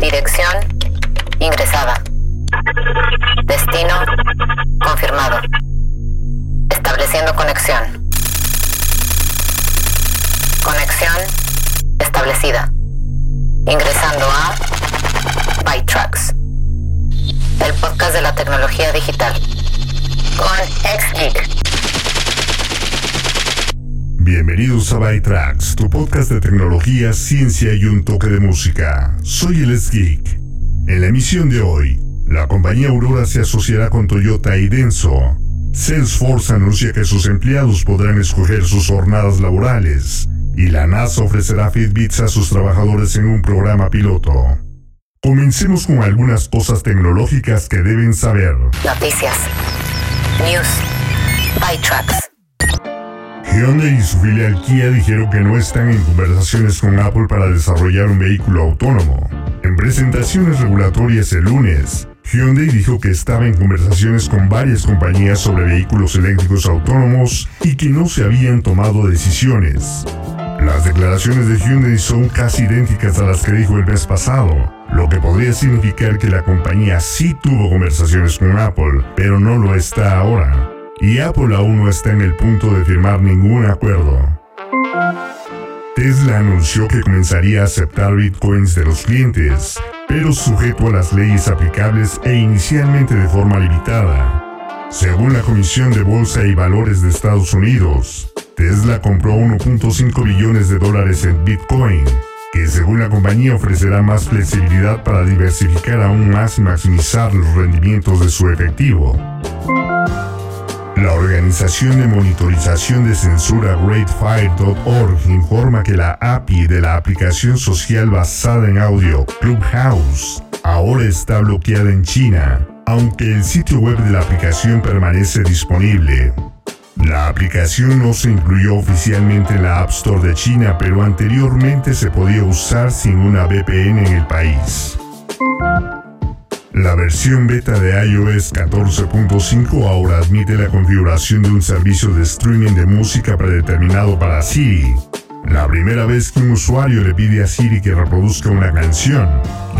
Dirección ingresada. Destino confirmado. Estableciendo conexión. Conexión establecida. Ingresando a ByTrax. El podcast de la tecnología digital. Con XGeek. Bienvenidos a ByTrax, tu podcast de tecnología, ciencia y un toque de música. Soy el Geek. En la emisión de hoy, la compañía Aurora se asociará con Toyota y Denso. Salesforce anuncia que sus empleados podrán escoger sus jornadas laborales y la NASA ofrecerá Fitbits a sus trabajadores en un programa piloto. Comencemos con algunas cosas tecnológicas que deben saber. Noticias. News. ByTrax. Hyundai y su filial Kia dijeron que no están en conversaciones con Apple para desarrollar un vehículo autónomo. En presentaciones regulatorias el lunes, Hyundai dijo que estaba en conversaciones con varias compañías sobre vehículos eléctricos autónomos y que no se habían tomado decisiones. Las declaraciones de Hyundai son casi idénticas a las que dijo el mes pasado, lo que podría significar que la compañía sí tuvo conversaciones con Apple, pero no lo está ahora y Apple aún no está en el punto de firmar ningún acuerdo. Tesla anunció que comenzaría a aceptar bitcoins de los clientes, pero sujeto a las leyes aplicables e inicialmente de forma limitada. Según la Comisión de Bolsa y Valores de Estados Unidos, Tesla compró 1.5 billones de dólares en Bitcoin, que según la compañía ofrecerá más flexibilidad para diversificar aún más y maximizar los rendimientos de su efectivo. La organización de monitorización de censura GreatFire.org informa que la API de la aplicación social basada en audio Clubhouse ahora está bloqueada en China, aunque el sitio web de la aplicación permanece disponible. La aplicación no se incluyó oficialmente en la App Store de China, pero anteriormente se podía usar sin una VPN en el país. La versión beta de iOS 14.5 ahora admite la configuración de un servicio de streaming de música predeterminado para Siri. La primera vez que un usuario le pide a Siri que reproduzca una canción,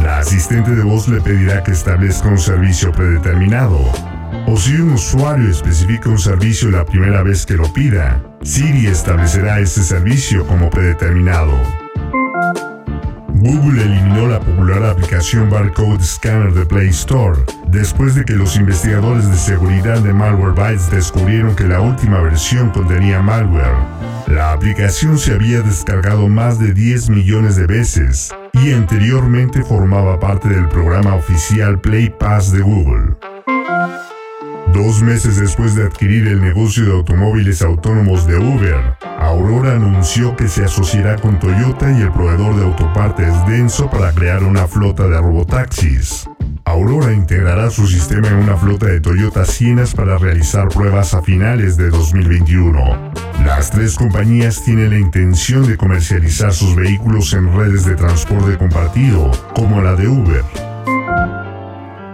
la asistente de voz le pedirá que establezca un servicio predeterminado. O si un usuario especifica un servicio la primera vez que lo pida, Siri establecerá ese servicio como predeterminado. Google eliminó la popular aplicación Barcode Scanner de Play Store después de que los investigadores de seguridad de Malwarebytes descubrieron que la última versión contenía malware. La aplicación se había descargado más de 10 millones de veces y anteriormente formaba parte del programa oficial Play Pass de Google. Dos meses después de adquirir el negocio de automóviles autónomos de Uber, Aurora anunció que se asociará con Toyota y el proveedor de autopartes Denso para crear una flota de robotaxis. Aurora integrará su sistema en una flota de Toyota Sienas para realizar pruebas a finales de 2021. Las tres compañías tienen la intención de comercializar sus vehículos en redes de transporte compartido, como la de Uber.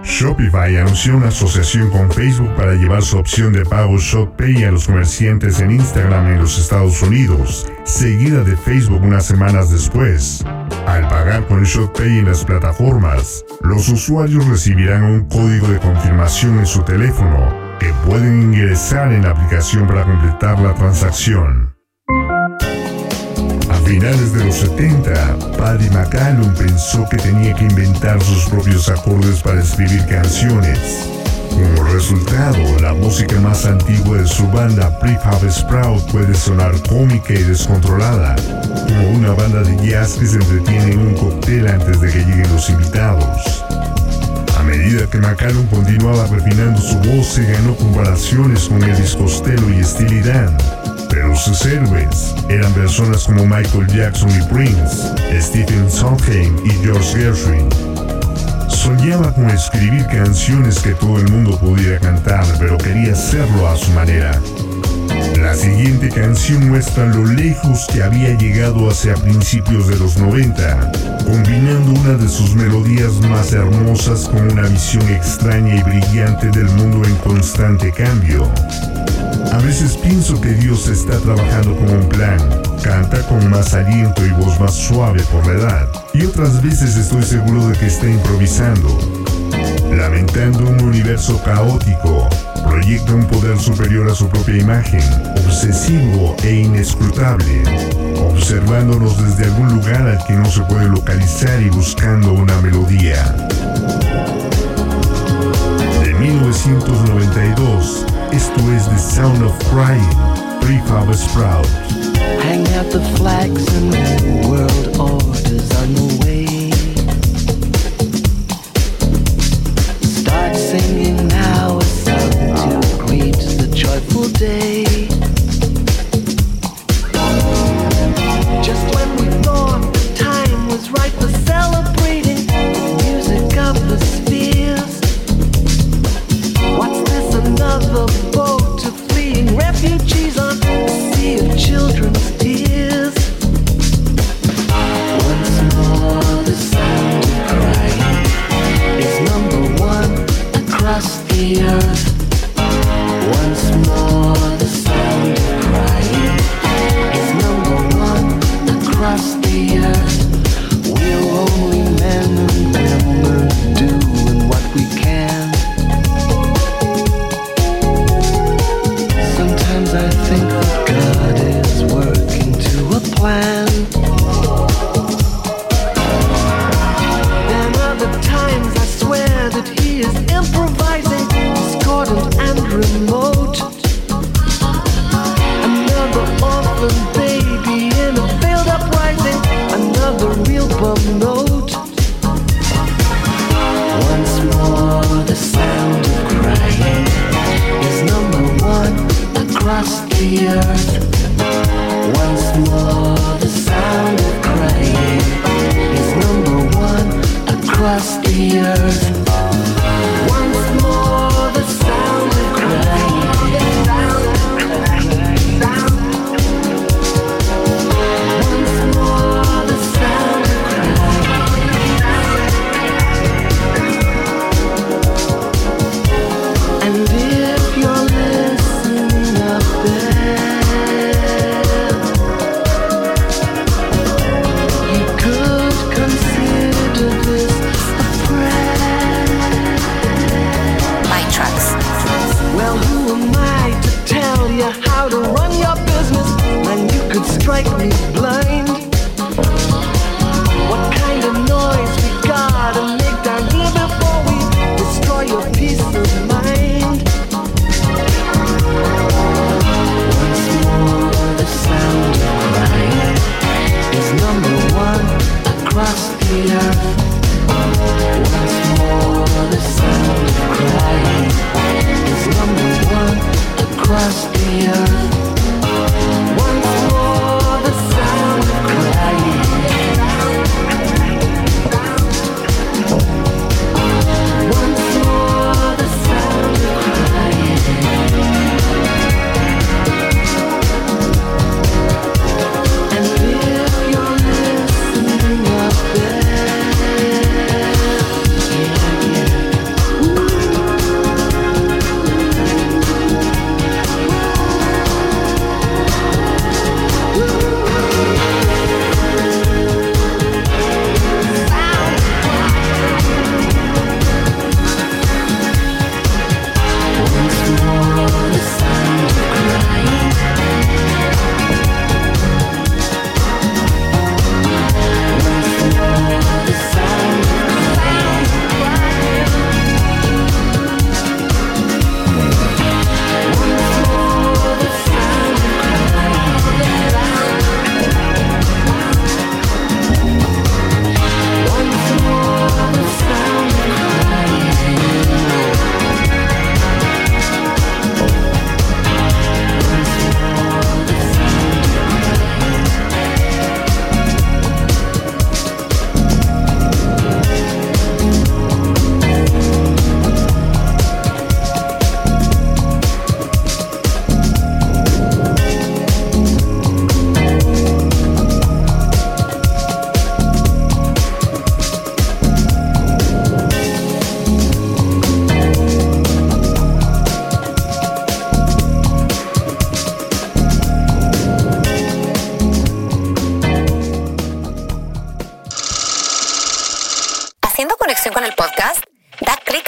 Shopify anunció una asociación con Facebook para llevar su opción de pago ShopPay a los comerciantes en Instagram en los Estados Unidos, seguida de Facebook unas semanas después. Al pagar con ShopPay en las plataformas, los usuarios recibirán un código de confirmación en su teléfono que pueden ingresar en la aplicación para completar la transacción finales de los 70, Paddy McCallum pensó que tenía que inventar sus propios acordes para escribir canciones. Como resultado, la música más antigua de su banda, Prefab Sprout, puede sonar cómica y descontrolada, como una banda de jazz que se entretiene en un cóctel antes de que lleguen los invitados. A medida que McCallum continuaba refinando su voz, se ganó comparaciones con Elvis Costello y Steely Dan pero sus héroes eran personas como Michael Jackson y Prince, Stephen Sondheim y George Gershwin. Soñaba con escribir canciones que todo el mundo pudiera cantar, pero quería hacerlo a su manera. La siguiente canción muestra lo lejos que había llegado hacia principios de los 90, combinando una de sus melodías más hermosas con una visión extraña y brillante del mundo en constante cambio. A veces pienso que Dios está trabajando con un plan, canta con más aliento y voz más suave por la edad, y otras veces estoy seguro de que está improvisando, lamentando un universo caótico, proyecta un poder superior a su propia imagen, obsesivo e inescrutable, observándonos desde algún lugar al que no se puede localizar y buscando una melodía. De 1992, esto es The Sound of Crying, Prefab Sprout. Hang out the flags and world orders on the way. Singing now a song to greet the joyful day.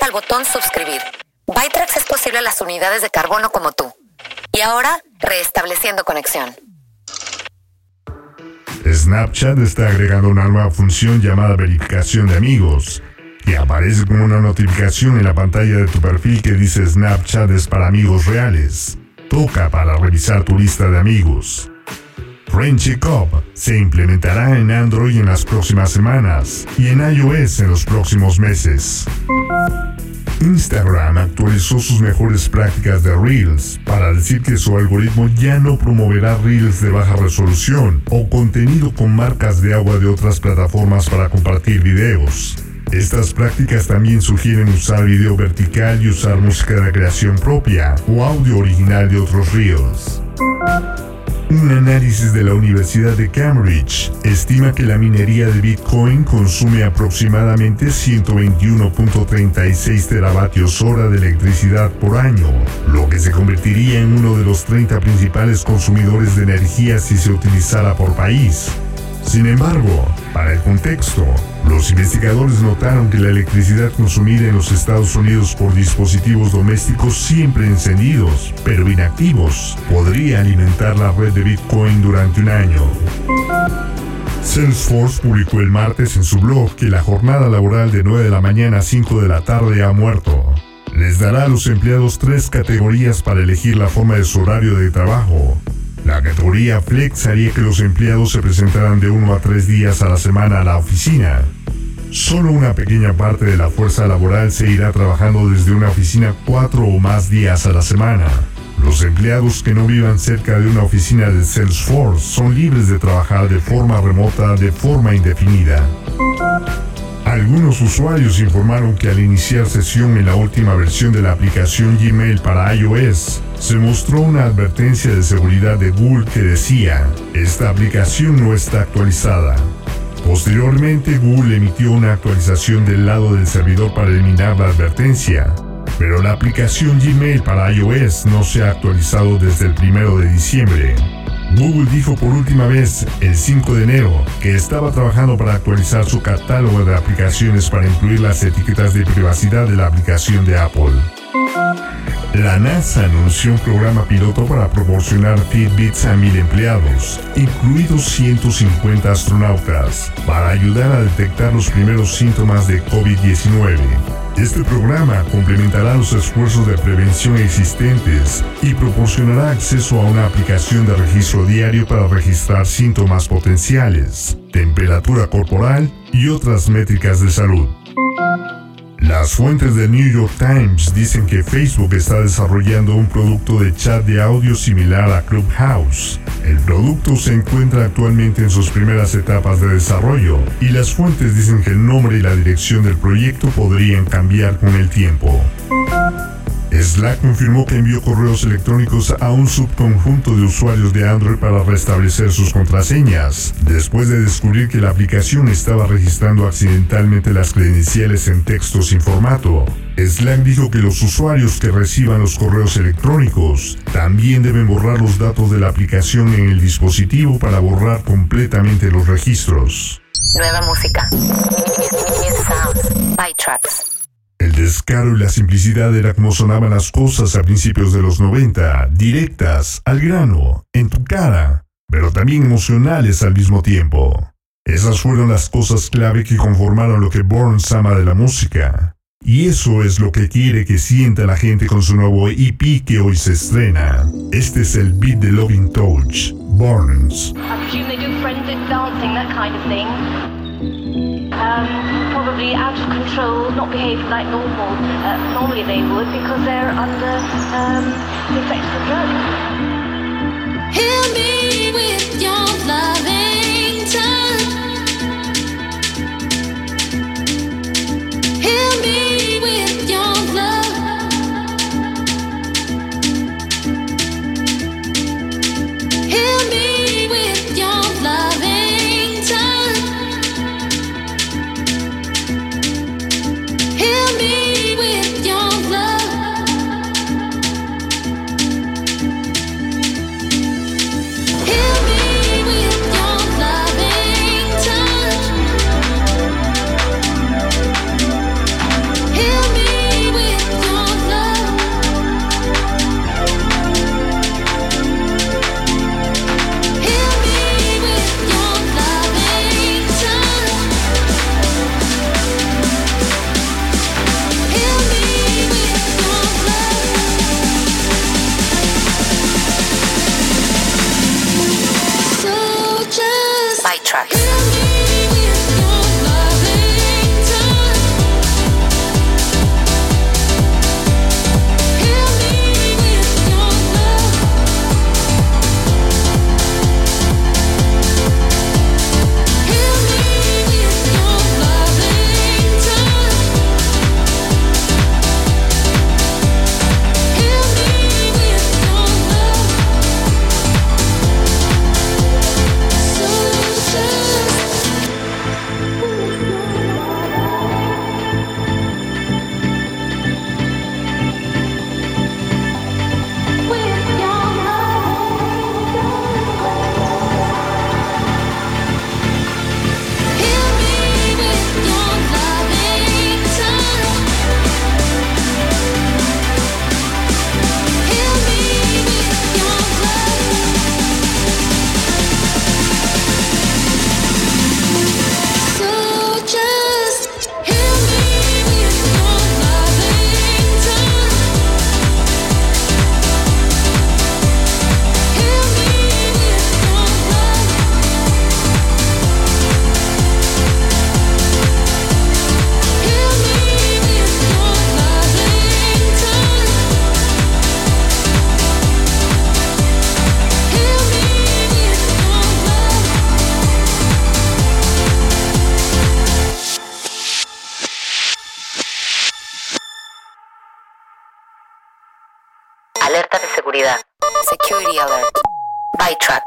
Al botón suscribir. Bytrax es posible a las unidades de carbono como tú. Y ahora, restableciendo conexión. Snapchat está agregando una nueva función llamada verificación de amigos, que aparece como una notificación en la pantalla de tu perfil que dice Snapchat es para amigos reales. Toca para revisar tu lista de amigos. Friendship Up se implementará en Android en las próximas semanas y en iOS en los próximos meses. Instagram actualizó sus mejores prácticas de Reels para decir que su algoritmo ya no promoverá Reels de baja resolución o contenido con marcas de agua de otras plataformas para compartir videos. Estas prácticas también sugieren usar video vertical y usar música de creación propia o audio original de otros Reels. Un análisis de la Universidad de Cambridge estima que la minería de Bitcoin consume aproximadamente 121.36 teravatios hora de electricidad por año, lo que se convertiría en uno de los 30 principales consumidores de energía si se utilizara por país. Sin embargo, para el contexto, los investigadores notaron que la electricidad consumida en los Estados Unidos por dispositivos domésticos siempre encendidos, pero inactivos, podría alimentar la red de Bitcoin durante un año. Salesforce publicó el martes en su blog que la jornada laboral de 9 de la mañana a 5 de la tarde ha muerto. Les dará a los empleados tres categorías para elegir la forma de su horario de trabajo, la categoría Flex haría que los empleados se presentaran de uno a tres días a la semana a la oficina. Solo una pequeña parte de la fuerza laboral se irá trabajando desde una oficina cuatro o más días a la semana. Los empleados que no vivan cerca de una oficina de Salesforce son libres de trabajar de forma remota de forma indefinida. Algunos usuarios informaron que al iniciar sesión en la última versión de la aplicación Gmail para iOS, se mostró una advertencia de seguridad de Google que decía, esta aplicación no está actualizada. Posteriormente, Google emitió una actualización del lado del servidor para eliminar la advertencia, pero la aplicación Gmail para iOS no se ha actualizado desde el 1 de diciembre. Google dijo por última vez el 5 de enero que estaba trabajando para actualizar su catálogo de aplicaciones para incluir las etiquetas de privacidad de la aplicación de Apple. La NASA anunció un programa piloto para proporcionar Fitbits a mil empleados, incluidos 150 astronautas, para ayudar a detectar los primeros síntomas de COVID-19. Este programa complementará los esfuerzos de prevención existentes y proporcionará acceso a una aplicación de registro diario para registrar síntomas potenciales, temperatura corporal y otras métricas de salud. Las fuentes del New York Times dicen que Facebook está desarrollando un producto de chat de audio similar a Clubhouse. El producto se encuentra actualmente en sus primeras etapas de desarrollo y las fuentes dicen que el nombre y la dirección del proyecto podrían cambiar con el tiempo. Slack confirmó que envió correos electrónicos a un subconjunto de usuarios de Android para restablecer sus contraseñas, después de descubrir que la aplicación estaba registrando accidentalmente las credenciales en texto sin formato. Slack dijo que los usuarios que reciban los correos electrónicos también deben borrar los datos de la aplicación en el dispositivo para borrar completamente los registros. Nueva música. By Tracks. El descaro y la simplicidad era como sonaban las cosas a principios de los 90, directas, al grano, en tu cara, pero también emocionales al mismo tiempo. Esas fueron las cosas clave que conformaron lo que Burns ama de la música. Y eso es lo que quiere que sienta la gente con su nuevo EP que hoy se estrena. Este es el beat de Loving Touch, Burns. Probably out of control, not behaving like normal. Uh, normally they would because they're under um, the effects of drugs. Heal me with your loving touch. Security Alert. ByTrax.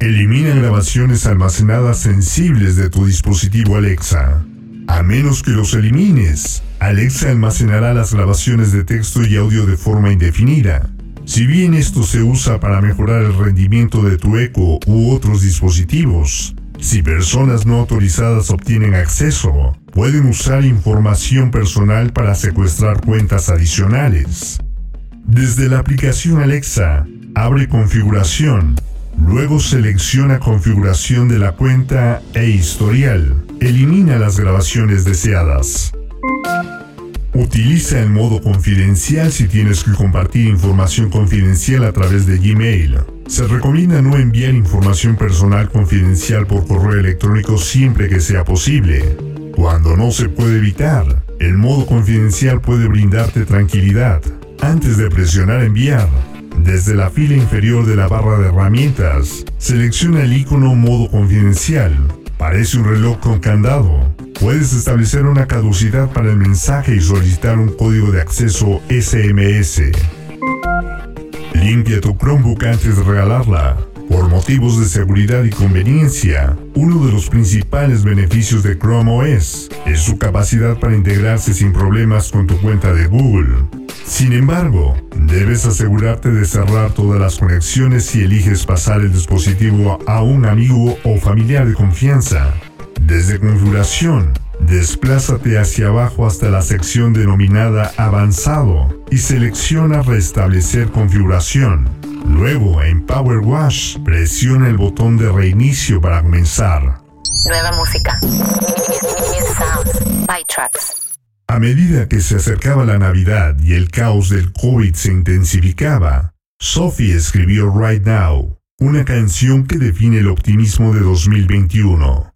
Elimina grabaciones almacenadas sensibles de tu dispositivo Alexa. A menos que los elimines, Alexa almacenará las grabaciones de texto y audio de forma indefinida. Si bien esto se usa para mejorar el rendimiento de tu Echo u otros dispositivos, si personas no autorizadas obtienen acceso, pueden usar información personal para secuestrar cuentas adicionales. Desde la aplicación Alexa, abre configuración, luego selecciona configuración de la cuenta e historial. Elimina las grabaciones deseadas. Utiliza el modo confidencial si tienes que compartir información confidencial a través de Gmail. Se recomienda no enviar información personal confidencial por correo electrónico siempre que sea posible. Cuando no se puede evitar, el modo confidencial puede brindarte tranquilidad. Antes de presionar enviar, desde la fila inferior de la barra de herramientas, selecciona el icono modo confidencial. Parece un reloj con candado. Puedes establecer una caducidad para el mensaje y solicitar un código de acceso SMS. Limpia tu Chromebook antes de regalarla. Por motivos de seguridad y conveniencia, uno de los principales beneficios de Chrome OS es su capacidad para integrarse sin problemas con tu cuenta de Google. Sin embargo, debes asegurarte de cerrar todas las conexiones si eliges pasar el dispositivo a un amigo o familiar de confianza. Desde configuración, desplázate hacia abajo hasta la sección denominada Avanzado y selecciona Restablecer configuración. Luego, en Power Wash, presiona el botón de reinicio para comenzar. Nueva música. New sounds. ByTrax. A medida que se acercaba la Navidad y el caos del COVID se intensificaba, Sophie escribió Right Now, una canción que define el optimismo de 2021.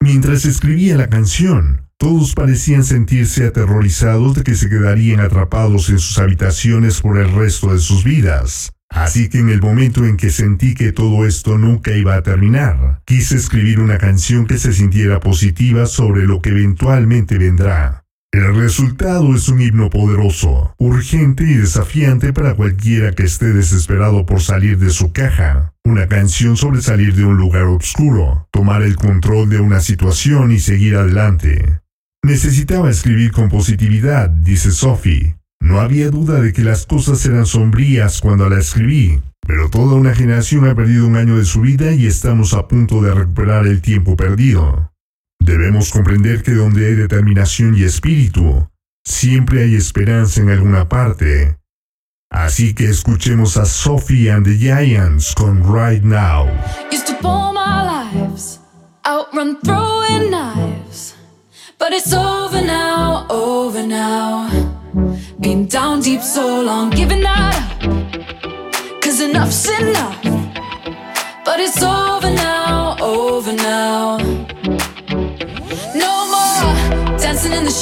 Mientras escribía la canción, todos parecían sentirse aterrorizados de que se quedarían atrapados en sus habitaciones por el resto de sus vidas. Así que en el momento en que sentí que todo esto nunca iba a terminar, quise escribir una canción que se sintiera positiva sobre lo que eventualmente vendrá. El resultado es un himno poderoso, urgente y desafiante para cualquiera que esté desesperado por salir de su caja. Una canción sobre salir de un lugar oscuro, tomar el control de una situación y seguir adelante. Necesitaba escribir con positividad, dice Sophie. No había duda de que las cosas eran sombrías cuando la escribí, pero toda una generación ha perdido un año de su vida y estamos a punto de recuperar el tiempo perdido. Debemos comprender que donde hay determinación y espíritu, siempre hay esperanza en alguna parte. Así que escuchemos a Sophie and the Giants con Right Now. Used to pour my lives, outrun throwing knives. But it's over now, over now. Been down deep so long, giving up. Cause enough's enough. But it's over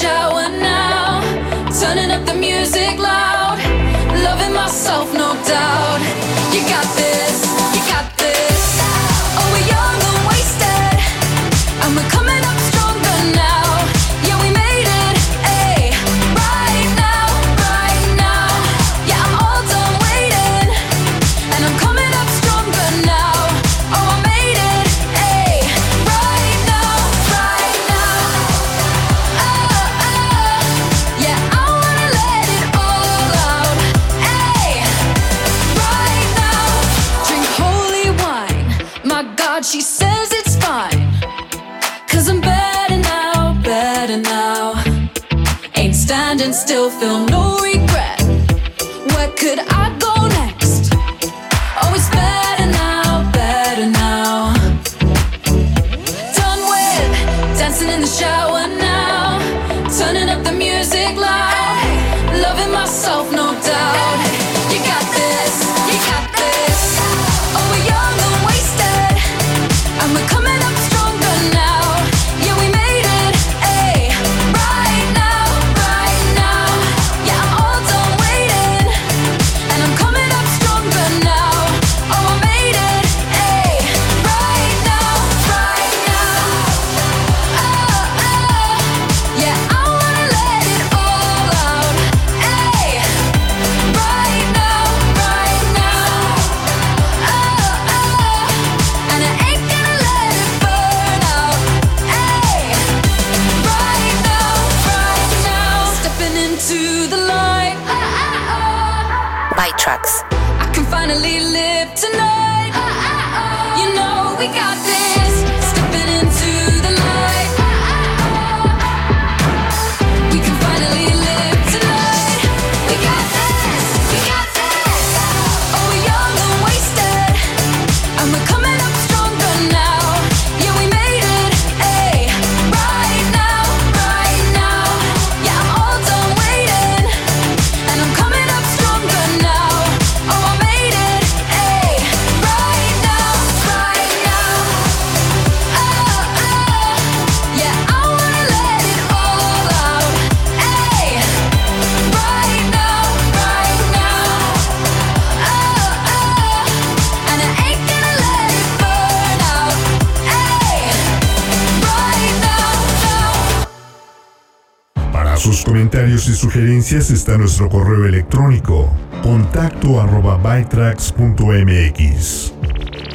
shower now. Turning up the music loud. Loving myself, sus comentarios y sugerencias está nuestro correo electrónico contacto arroba bytrax.mx.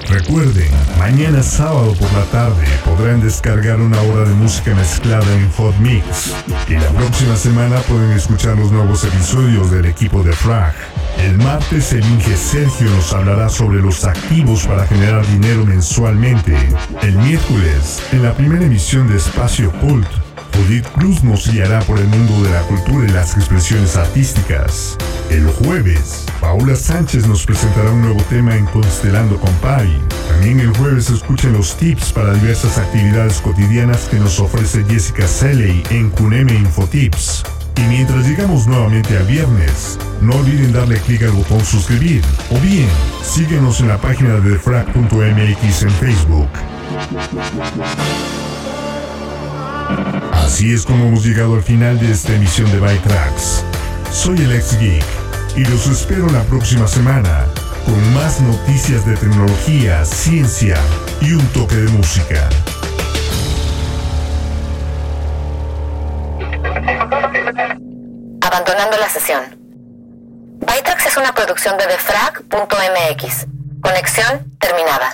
Recuerden, mañana sábado por la tarde podrán descargar una hora de música mezclada en Hot Mix. Y la próxima semana pueden escuchar los nuevos episodios del equipo de Frag. El martes el Inge Sergio nos hablará sobre los activos para generar dinero mensualmente. El miércoles, en la primera emisión de Espacio Cult, Judith Cruz nos guiará por el mundo de la cultura y las expresiones artísticas. El jueves, Paula Sánchez nos presentará un nuevo tema en Constelando con Pai. También el jueves escuchen los tips para diversas actividades cotidianas que nos ofrece Jessica Selley en Cuneme Infotips. Y mientras llegamos nuevamente al viernes, no olviden darle clic al botón suscribir o bien síguenos en la página de defrag.mx en Facebook. Así es como hemos llegado al final de esta emisión de Tracks. Soy el ex geek y los espero la próxima semana con más noticias de tecnología, ciencia y un toque de música. Abandonando la sesión. Bytrax es una producción de defrag.mx. Conexión terminada.